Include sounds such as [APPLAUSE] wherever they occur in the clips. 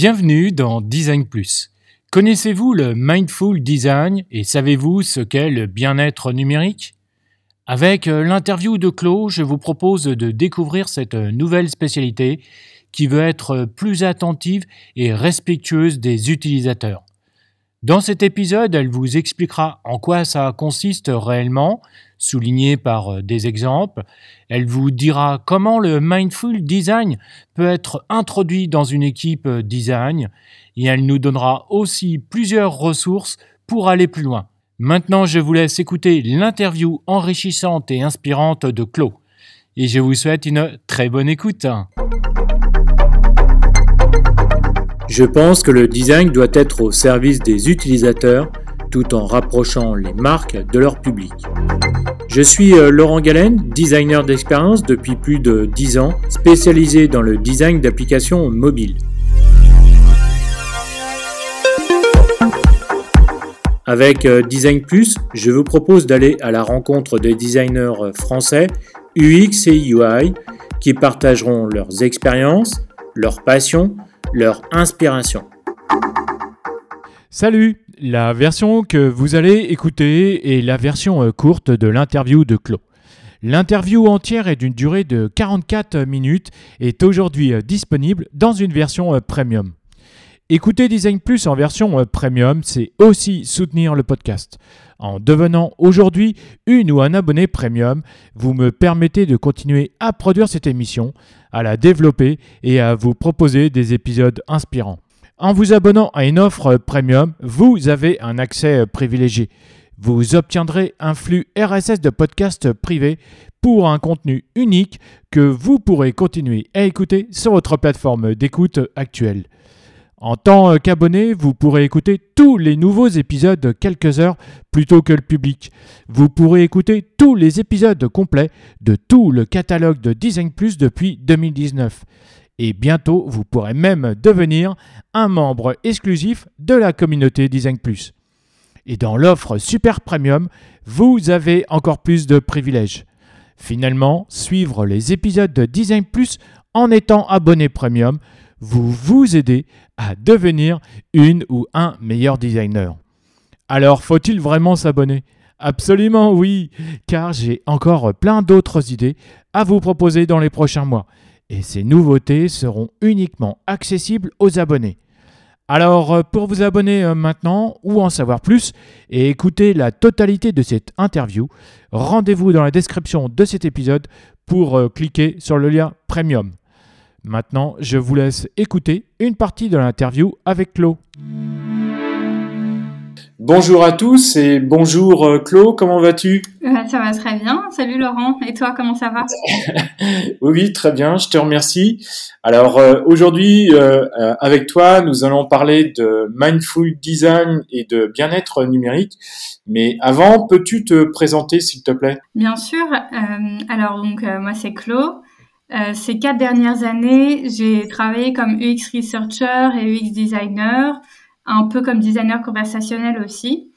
Bienvenue dans Design Plus. Connaissez-vous le Mindful Design et savez-vous ce qu'est le bien-être numérique? Avec euh, l'interview de Claude, je vous propose de découvrir cette nouvelle spécialité qui veut être plus attentive et respectueuse des utilisateurs. Dans cet épisode, elle vous expliquera en quoi ça consiste réellement, souligné par euh, des exemples. Elle vous dira comment le mindful design peut être introduit dans une équipe euh, design et elle nous donnera aussi plusieurs ressources pour aller plus loin. Maintenant, je vous laisse écouter l'interview enrichissante et inspirante de Claude. Et je vous souhaite une très bonne écoute. Je pense que le design doit être au service des utilisateurs tout en rapprochant les marques de leur public. Je suis euh, Laurent Galen, designer d'expérience depuis plus de 10 ans, spécialisé dans le design d'applications mobiles. Avec euh, Design Plus, je vous propose d'aller à la rencontre des designers français UX et UI qui partageront leurs expériences, leurs passions, leur inspiration. Salut La version que vous allez écouter est la version euh, courte de l'interview de Claude. L'interview entière est d'une durée de 44 minutes et est aujourd'hui euh, disponible dans une version euh, premium. Écouter Design Plus en version premium, c'est aussi soutenir le podcast. En devenant aujourd'hui une ou un abonné premium, vous me permettez de continuer à produire cette émission, à la développer et à vous proposer des épisodes inspirants. En vous abonnant à une offre premium, vous avez un accès privilégié. Vous obtiendrez un flux RSS de podcasts privés pour un contenu unique que vous pourrez continuer à écouter sur votre plateforme d'écoute actuelle. En tant qu'abonné, vous pourrez écouter tous les nouveaux épisodes quelques heures plutôt que le public. Vous pourrez écouter tous les épisodes complets de tout le catalogue de Design Plus depuis 2019. Et bientôt, vous pourrez même devenir un membre exclusif de la communauté Design Plus. Et dans l'offre Super Premium, vous avez encore plus de privilèges. Finalement, suivre les épisodes de Design Plus en étant abonné premium vous vous aider à devenir une ou un meilleur designer. Alors, faut-il vraiment s'abonner? Absolument oui, car j'ai encore plein d'autres idées à vous proposer dans les prochains mois. Et ces nouveautés seront uniquement accessibles aux abonnés. Alors, euh, pour vous abonner euh, maintenant ou en savoir plus et écouter la totalité de cette interview, rendez-vous dans la description de cet épisode pour euh, cliquer sur le lien Premium. Maintenant, je vous laisse écouter une partie de l'interview avec Claude. Bonjour à tous et bonjour euh, Claude, comment vas-tu? Ça va très bien, salut Laurent, et toi comment ça va? [LAUGHS] Oui, très bien, je te remercie. Alors euh, aujourd'hui, euh, avec toi, nous allons parler de mindful design et de bien-être numérique. Mais avant, peux-tu te présenter s'il te plaît? Bien sûr, alors donc moi c'est Claude. Ces quatre dernières années, j'ai travaillé comme UX researcher et UX designer, un peu comme designer conversationnel aussi.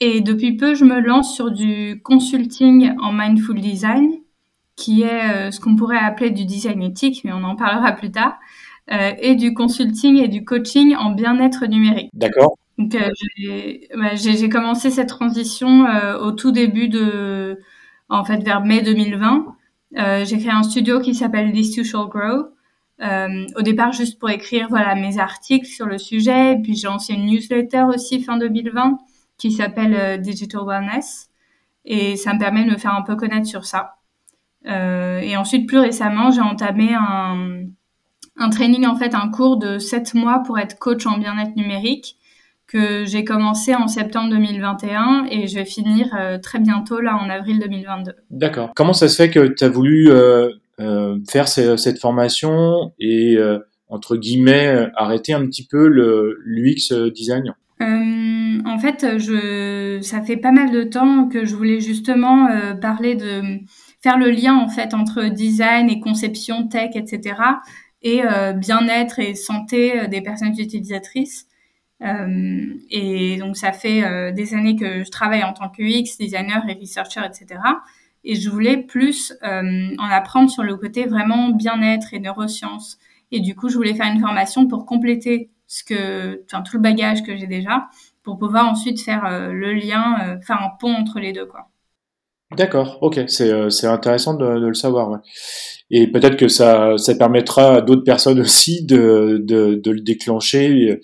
Et depuis peu, je me lance sur du consulting en mindful design, qui est euh, ce qu'on pourrait appeler du design éthique, mais on en parlera plus tard, euh, et du consulting et du coaching en bien-être numérique. D'accord. Donc bah, j'ai commencé cette transition au tout début de, en fait, vers mai 2020. Euh, j'ai créé un studio qui s'appelle This You Shall Grow. Euh, au départ, juste pour écrire voilà mes articles sur le sujet. Puis j'ai lancé une newsletter aussi fin 2020 qui s'appelle euh, Digital Wellness. Et ça me permet de me faire un peu connaître sur ça. Euh, et ensuite, plus récemment, j'ai entamé un, un training, en fait, un cours de 7 mois pour être coach en bien-être numérique que j'ai commencé en septembre 2021 et je vais finir euh, très bientôt là en avril 2022. D'accord. Comment ça se fait que tu as voulu euh, faire cette formation et entre guillemets arrêter un petit peu le l'UX design En fait, je ça fait pas mal de temps que je voulais justement parler de faire le lien en fait entre design et conception tech etc et bien-être et santé des personnes utilisatrices. Euh, et donc ça fait euh, des années que je travaille en tant que UX designer et researcher, etc. Et je voulais plus euh, en apprendre sur le côté vraiment bien-être et neurosciences. Et du coup, je voulais faire une formation pour compléter ce que, enfin, tout le bagage que j'ai déjà pour pouvoir ensuite faire le lien, faire un pont entre les deux, quoi. D'accord, ok, c'est c'est intéressant de, le savoir. Et peut-être que ça, ça permettra à d'autres personnes [LAUGHS] aussi de, de, de le déclencher.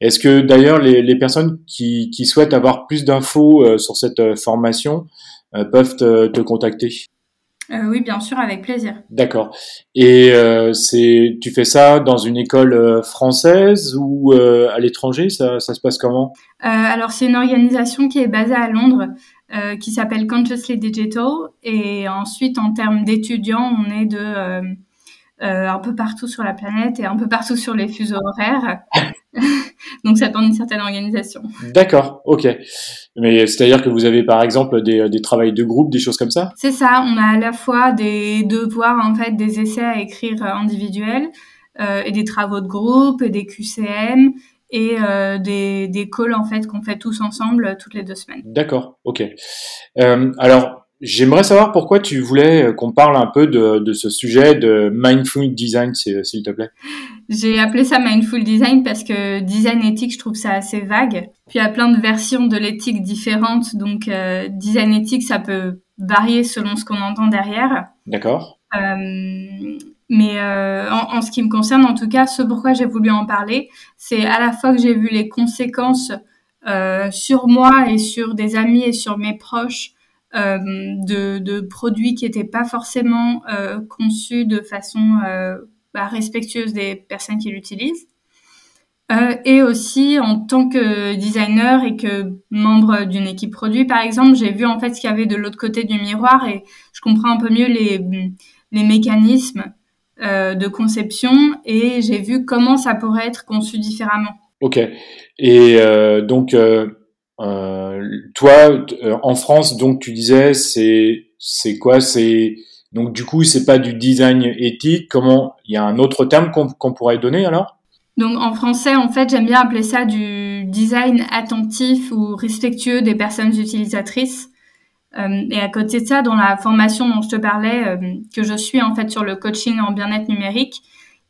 Est-ce que d'ailleurs les, les personnes qui, qui souhaitent avoir plus d'infos sur cette formation peuvent te, te contacter euh, oui, bien sûr, avec plaisir. D'accord. Et euh, c'est, tu fais ça dans une école euh, française ou euh, à l'étranger? Ça, ça, se passe comment? Alors, c'est une organisation qui est basée à Londres, qui s'appelle Consciously Digital. Et ensuite, en termes d'étudiants, on est de un peu partout sur la planète et un peu partout sur les fuseaux horaires. [LAUGHS] [LAUGHS] Donc, ça demande une certaine organisation. D'accord, ok. Mais c'est-à-dire que vous avez par exemple des, des travails de groupe, des choses comme ça? C'est ça, on a à la fois des devoirs, en fait, des essais à écrire individuels euh, et des travaux de groupe et des QCM et euh, des, des calls en fait qu'on fait tous ensemble toutes les deux semaines. D'accord, ok. Euh, alors J'aimerais savoir pourquoi tu voulais euh, qu'on parle un peu de, de ce sujet de mindful design, s'il te plaît. J'ai appelé ça mindful design parce que design éthique, je trouve ça assez vague. Puis il y a plein de versions de l'éthique différentes, donc euh, design éthique, ça peut varier selon ce qu'on entend derrière. D'accord. Euh, mais euh, en, en, ce qui me concerne, en tout cas, ce pourquoi j'ai voulu en parler, c'est à la fois que j'ai vu les conséquences euh, sur moi et sur des amis et sur mes proches euh, de, de, produits qui n'étaient pas forcément euh, conçus de façon euh, bah, respectueuse des personnes qui l'utilisent. Euh, et aussi en tant que designer et que membre d'une équipe produit, par exemple, j'ai vu en fait ce qu'il y avait de l'autre côté du miroir et je comprends un peu mieux les, les mécanismes euh, de conception et j'ai vu comment ça pourrait être conçu différemment. Ok. Et euh, donc euh, toi, euh, en France, donc tu disais, c'est c'est quoi? C'est donc du coup, c'est pas du design éthique? Comment Il y a un autre terme qu'on pourrait donner alors? Donc en français, en fait, j'aime bien appeler ça du design attentif ou respectueux des personnes utilisatrices. Euh, et à côté de ça, dans la formation dont je te parlais, euh, que je suis en fait sur le coaching en bien-être numérique,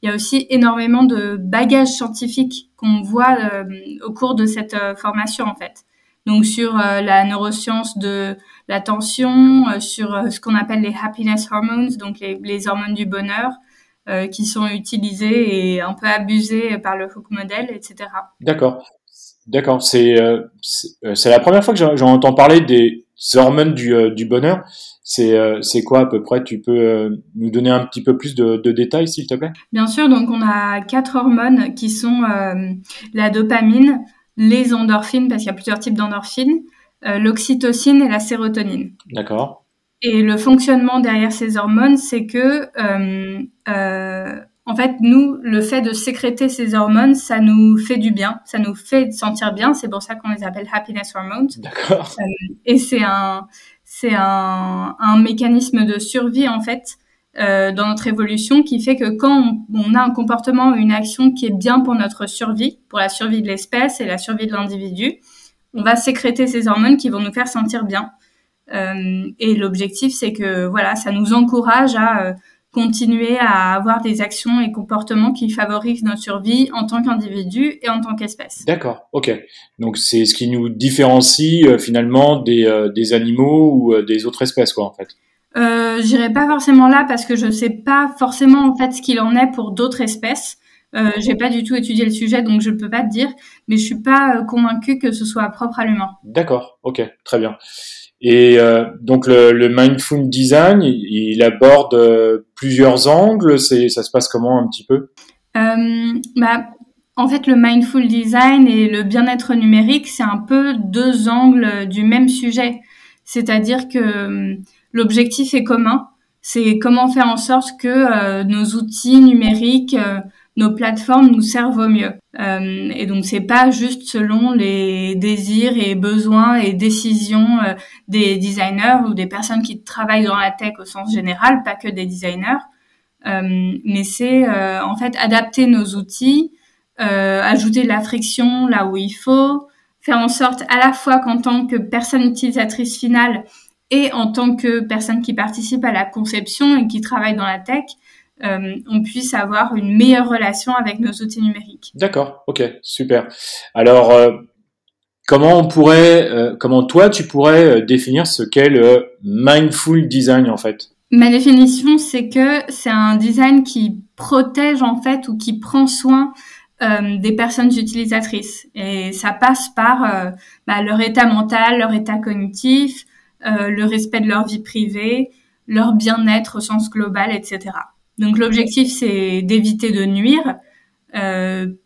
il y a aussi énormément de bagages scientifiques qu'on voit euh, au cours de cette formation en fait donc sur euh, la neuroscience de l'attention, euh, sur euh, ce qu'on appelle les happiness hormones, donc les, les hormones du bonheur, qui sont utilisées et un peu abusées par le Hook model, etc. D'accord. D'accord, c'est c'est la première fois que j'en entends parler des hormones du, du bonheur. C'est quoi à peu près? Tu peux nous donner un petit peu plus de, de détails, s'il te plaît? Bien sûr. Donc on a quatre hormones qui sont la dopamine, les endorphines, parce qu'il y a plusieurs types d'endorphines, euh, l'oxytocine et la sérotonine. D'accord. Et le fonctionnement derrière ces hormones, c'est que, euh, euh, en fait, nous, le fait de sécréter ces hormones, ça nous fait du bien, ça nous fait sentir bien. C'est pour ça qu'on les appelle happiness hormones. D'accord. Euh, et c'est un, c'est un, un mécanisme de survie en fait euh, dans notre évolution qui fait que quand on, a un comportement ou une action qui est bien pour notre survie, pour la survie de l'espèce et la survie de l'individu, on va sécréter ces hormones qui vont nous faire sentir bien. Euh, et l'objectif, c'est que voilà, ça nous encourage à euh, continuer à avoir des actions et comportements qui favorisent notre survie en tant qu'individu et en tant qu'espèce. D'accord, ok. Donc c'est ce qui nous différencie finalement des, des animaux ou des autres espèces, quoi, en fait. Euh, J'irai pas forcément là parce que je sais pas forcément en fait ce qu'il en est pour d'autres espèces. Euh, J'ai pas du tout étudié le sujet, donc je peux pas te dire, mais je suis pas euh, convaincue que ce soit propre à l'humain. D'accord, ok, très bien. Et euh, donc le, le, mindful design, il, il aborde euh, plusieurs angles. C'est, ça se passe comment un petit peu? Euh, bah, en fait, le mindful design et le bien-être numérique, c'est un peu deux angles du même sujet. C'est-à-dire que l'objectif est commun. C'est comment faire en sorte que euh, nos outils numériques, euh, nos plateformes nous servent au mieux. Euh, et donc c'est pas juste selon les désirs et besoins et décisions des designers ou des personnes qui travaillent dans la tech au sens général, pas que des designers. Mais c'est en fait adapter nos outils, ajouter de la friction là où il faut, faire en sorte à la fois qu'en tant que personne utilisatrice finale, et en tant que personne qui participe à la conception et qui travaille dans la tech, on puisse avoir une meilleure relation avec nos outils numériques. D'accord, ok, super. Alors, comment on pourrait, comment toi tu pourrais définir ce qu'est le mindful design en fait? Ma définition, c'est que c'est un design qui protège en fait ou qui prend soin euh, des personnes utilisatrices. Et ça passe par euh, bah, leur état mental, leur état cognitif, euh, le respect de leur vie privée, leur bien-être au sens global, etc. Donc l'objectif, c'est d'éviter de nuire,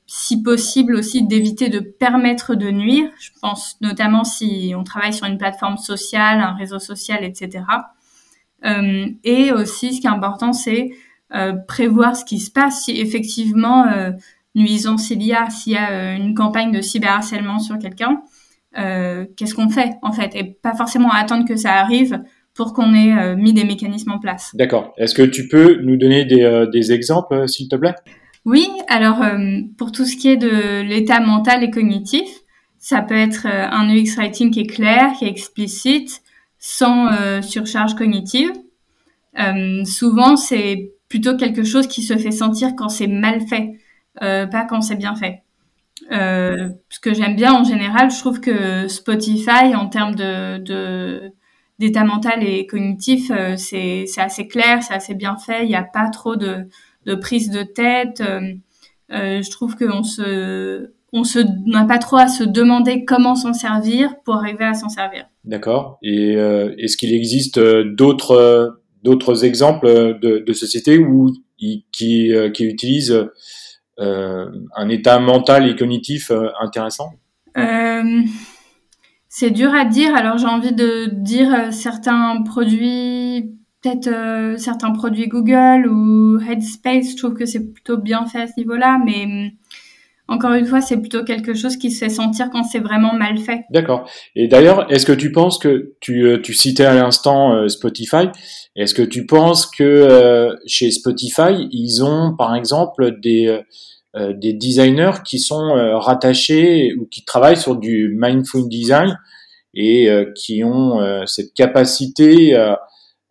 si possible aussi d'éviter de permettre de nuire. Je pense notamment si on travaille sur une plateforme sociale, un réseau social, etc. et aussi, ce qui est important, c'est prévoir ce qui se passe si effectivement nuisance il y a, s'il y a euh, une campagne de cyberharcèlement sur quelqu'un, euh, qu'est-ce qu'on fait en fait Et pas forcément attendre que ça arrive pour qu'on ait euh, mis des mécanismes en place. D'accord. Est-ce que tu peux nous donner des, des exemples, s'il te plaît? Oui, alors pour tout ce qui est de l'état mental et cognitif, ça peut être un UX writing qui est clair, qui est explicite, sans surcharge cognitive. souvent, c'est plutôt quelque chose qui se fait sentir quand c'est mal fait. Euh, pas quand c'est bien fait. Euh, ce que j'aime bien en général, je trouve que Spotify, en termes de, d'état mental et cognitif, euh, c'est, assez clair, c'est assez bien fait. Il n'y a pas trop de, de prise de tête. je trouve qu'on se, on se n'a pas trop à se demander comment s'en servir pour arriver à s'en servir. D'accord. Et est-ce qu'il existe d'autres d'autres exemples de, de sociétés où qui qui utilisent euh, un état mental et cognitif euh, intéressant euh, C'est dur à dire. Alors j'ai envie de dire certains produits peut-être certains produits Google ou Headspace, je trouve que c'est plutôt bien fait à ce niveau-là, mais hum, encore une fois, c'est plutôt quelque chose qui se fait sentir quand c'est vraiment mal fait. D'accord. Et d'ailleurs, est-ce que tu penses que tu, tu citais à l'instant Spotify, est-ce que tu penses que chez Spotify, ils ont par exemple des euh, des designers qui sont euh, rattachés ou qui travaillent sur du mindful design et euh, qui ont cette capacité à,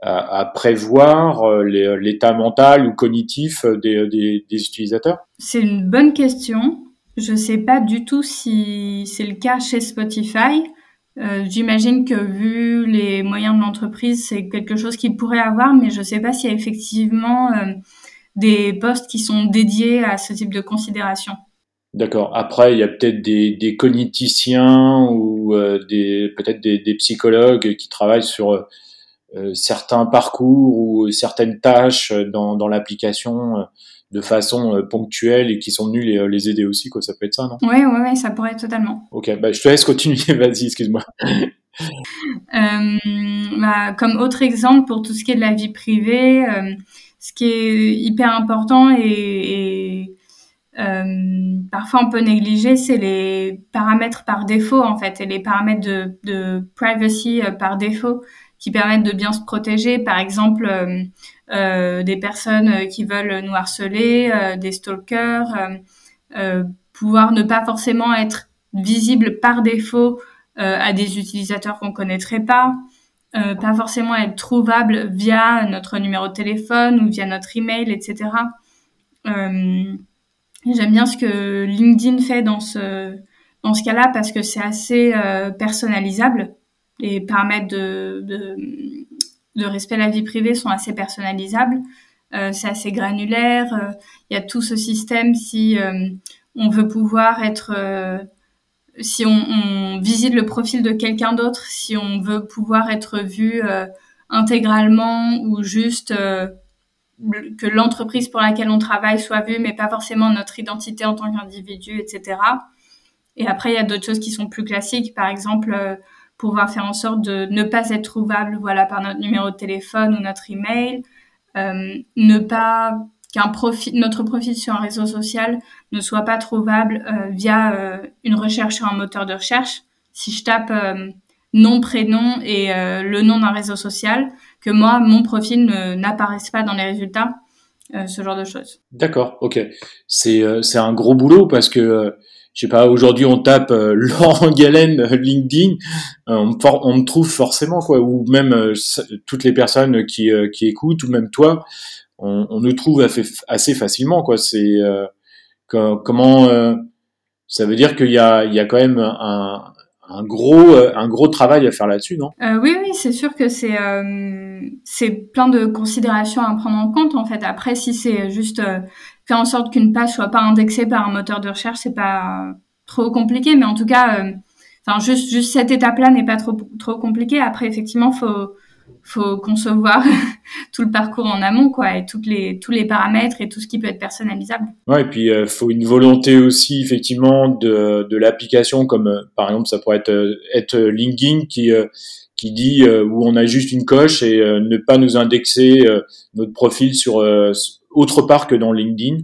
à, prévoir l'état mental ou cognitif des, des, des utilisateurs? C'est une bonne question. Je ne sais pas du tout si c'est le cas chez Spotify. Euh, J'imagine que vu les moyens de l'entreprise, c'est quelque chose qu'ils pourraient avoir, mais je ne sais pas s'il y a effectivement euh, des postes qui sont dédiés à ce type de considération. D'accord. Après, il y a peut-être des, cogniticiens ou euh, des peut-être des, psychologues qui travaillent sur certains parcours ou certaines tâches dans, l'application de façon ponctuelle et qui sont venus les, les, aider aussi. Quoi. Ça peut être ça, non? Oui, oui, ouais, ça pourrait être totalement. Ok, bah, je te laisse continuer. [LAUGHS] Vas-y, excuse-moi. bah, comme autre exemple pour tout ce qui est de la vie privée ce qui est hyper important et, euh, parfois on peut négliger, c'est les paramètres par défaut en fait et les paramètres de, de privacy euh, par défaut qui permettent de bien se protéger. Par exemple, euh, euh des personnes qui veulent nous harceler, euh, des stalkers, pouvoir ne pas forcément être visible par défaut à des utilisateurs qu'on connaîtrait pas. Euh, pas forcément être trouvable via notre numéro de téléphone ou via notre email, etc. Euh, J'aime bien ce que LinkedIn fait dans ce dans ce cas-là parce que c'est assez euh, personnalisable. Les paramètres de, de, de, respect de la vie privée sont assez personnalisables. Euh, c'est assez granulaire. Il y a tout ce système si on veut pouvoir être si on, visite le profil de quelqu'un d'autre, si on veut pouvoir être vu euh, intégralement ou juste euh, que l'entreprise pour laquelle on travaille soit vue, mais pas forcément notre identité en tant qu'individu, etc. Et après, il y a d'autres choses qui sont plus classiques, par exemple, euh, pouvoir faire en sorte de ne pas être trouvable, voilà, par notre numéro de téléphone ou notre email, ne pas qu'un profil, notre profil sur un réseau social ne soit pas trouvable euh, via euh, une recherche sur un moteur de recherche. Si je tape euh, nom, prénom et le nom d'un réseau social, que moi, mon profil n'apparaisse pas dans les résultats, ce genre de choses. D'accord, ok. C'est un gros boulot parce que je sais pas, aujourd'hui on tape [LAUGHS] Laurent Galen LinkedIn, on, on, me trouve forcément quoi, ou même toutes les personnes qui, qui écoutent, ou même toi, on, on nous trouve assez facilement. Quoi. C'est comment ça veut dire qu'il y a, il y a quand même un, un gros, un gros travail à faire là-dessus, non? Euh, Oui, oui, c'est sûr que c'est euh, c'est plein de considérations à prendre en compte. En fait, après, si c'est juste euh, faire en sorte qu'une page soit pas indexée par un moteur de recherche, c'est pas trop compliqué. Mais en tout cas, euh, juste cette étape-là n'est pas trop trop compliquée. Après, effectivement, faut faut concevoir [LAUGHS] tout le parcours en amont, quoi, et toutes les, tous les paramètres et tout ce qui peut être personnalisable. Ouais, et puis euh, faut une volonté aussi effectivement de, de l'application, comme euh, par exemple ça pourrait être, euh, être LinkedIn qui qui dit où on a juste une coche et ne pas nous indexer notre profil sur autre part que dans LinkedIn.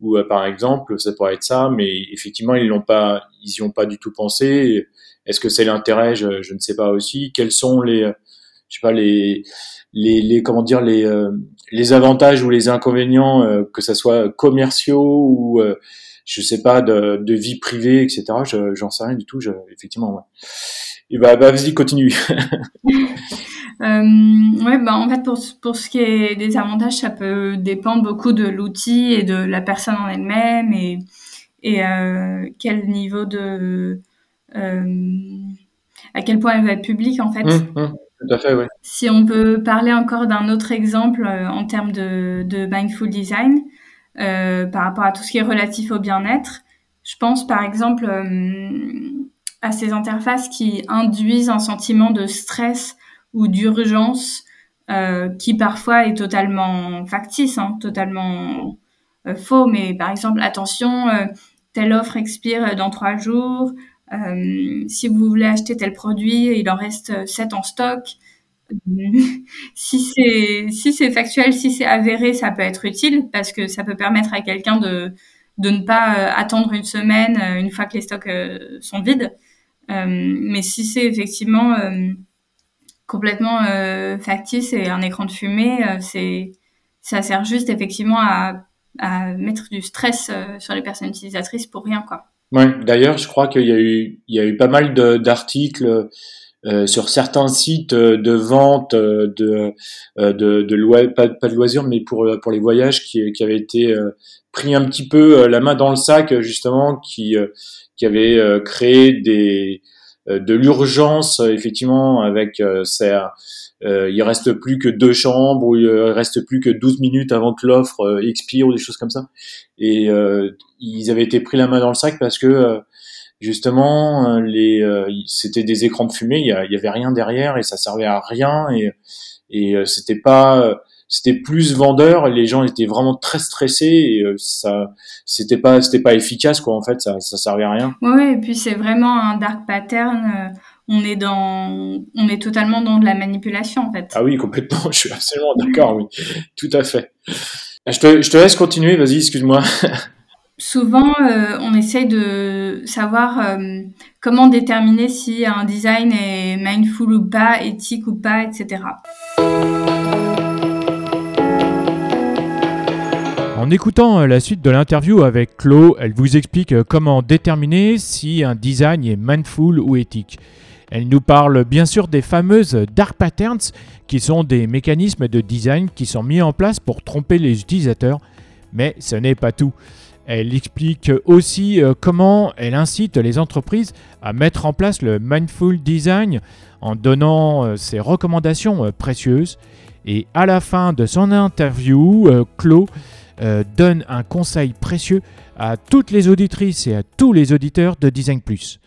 Ou par exemple, ça pourrait être ça, mais effectivement ils l'ont pas, ils y ont pas du tout pensé. Est-ce que c'est l'intérêt? Je, je ne sais pas aussi. Quels sont les je sais pas les les, les comment dire les euh, les avantages ou les inconvénients euh, que ça soit commerciaux ou euh, je sais pas de, de vie privée etc j'en sais rien du tout je, effectivement ouais et bah, bah vas-y continue [LAUGHS] ouais bah en fait pour pour ce qui est des avantages ça peut dépendre beaucoup de l'outil et de la personne en elle-même et et quel niveau de à quel point elle va être publique en fait. Mmh, mmh. Si on peut parler encore d'un autre exemple euh, en termes de, de mindful design, euh, par rapport à tout ce qui est relatif au bien-être, je pense par exemple euh, à ces interfaces qui induisent un sentiment de stress ou d'urgence euh, qui parfois est totalement factice, hein, totalement euh, faux, mais par exemple, attention, telle offre expire dans trois jours, euh, si vous voulez acheter tel produit, il en reste 7 en stock. [LAUGHS] si c'est si c'est factuel, si c'est avéré, ça peut être utile parce que ça peut permettre à quelqu'un de de ne pas euh, attendre une semaine euh, une fois que les stocks sont vides. mais si c'est effectivement complètement factice et un écran de fumée, c'est ça sert juste effectivement à, mettre du stress sur les personnes utilisatrices pour rien quoi. D'ailleurs, je crois qu'il y a eu, il y a eu pas mal d'articles euh, sur certains sites euh, de vente euh, de de, pas, de loisirs, mais pour pour les voyages qui, avaient été pris un petit peu la main dans le sac justement, qui qui avaient créé des de l'urgence effectivement avec ces euh, il reste plus que deux chambres ou il reste plus que 12 minutes avant que l'offre euh, expire ou des choses comme ça. Et euh, ils avaient été pris la main dans le sac parce que euh, justement les c'était des écrans de fumée, il y, avait rien derrière et ça servait à rien et et c'était pas c'était plus vendeur les gens étaient vraiment très stressés et ça c'était pas c'était pas efficace quoi en fait ça ça servait à rien ouais et puis c'est vraiment un dark pattern on est dans, on est totalement dans de la manipulation en fait. Ah oui, complètement. [LAUGHS] Je suis absolument d'accord. Oui, tout à fait. Je te, je te laisse continuer. Vas-y, excuse-moi. [LAUGHS] Souvent, euh, on essaye de savoir euh, comment déterminer si un design est mindful ou pas, éthique ou pas, etc. En écoutant euh, la suite de l'interview avec Chloé, elle vous explique comment déterminer si un design est mindful ou éthique. Elle nous parle bien sûr des fameuses dark patterns, qui sont des mécanismes de design qui sont mis en place pour tromper les utilisateurs, mais ce n'est pas tout. Elle explique aussi euh, comment elle incite les entreprises à mettre en place le mindful design en donnant euh, ses recommandations euh, précieuses. Et à la fin de son interview, Chloé donne un conseil précieux à toutes les auditrices et à tous les auditeurs de Design Plus.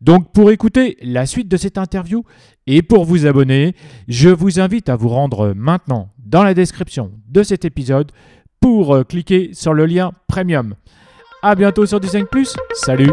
Donc pour écouter la suite de cette interview et pour vous abonner, je vous invite à vous rendre maintenant dans la description de cet épisode pour euh, cliquer sur le lien premium. A bientôt sur Design Plus. Salut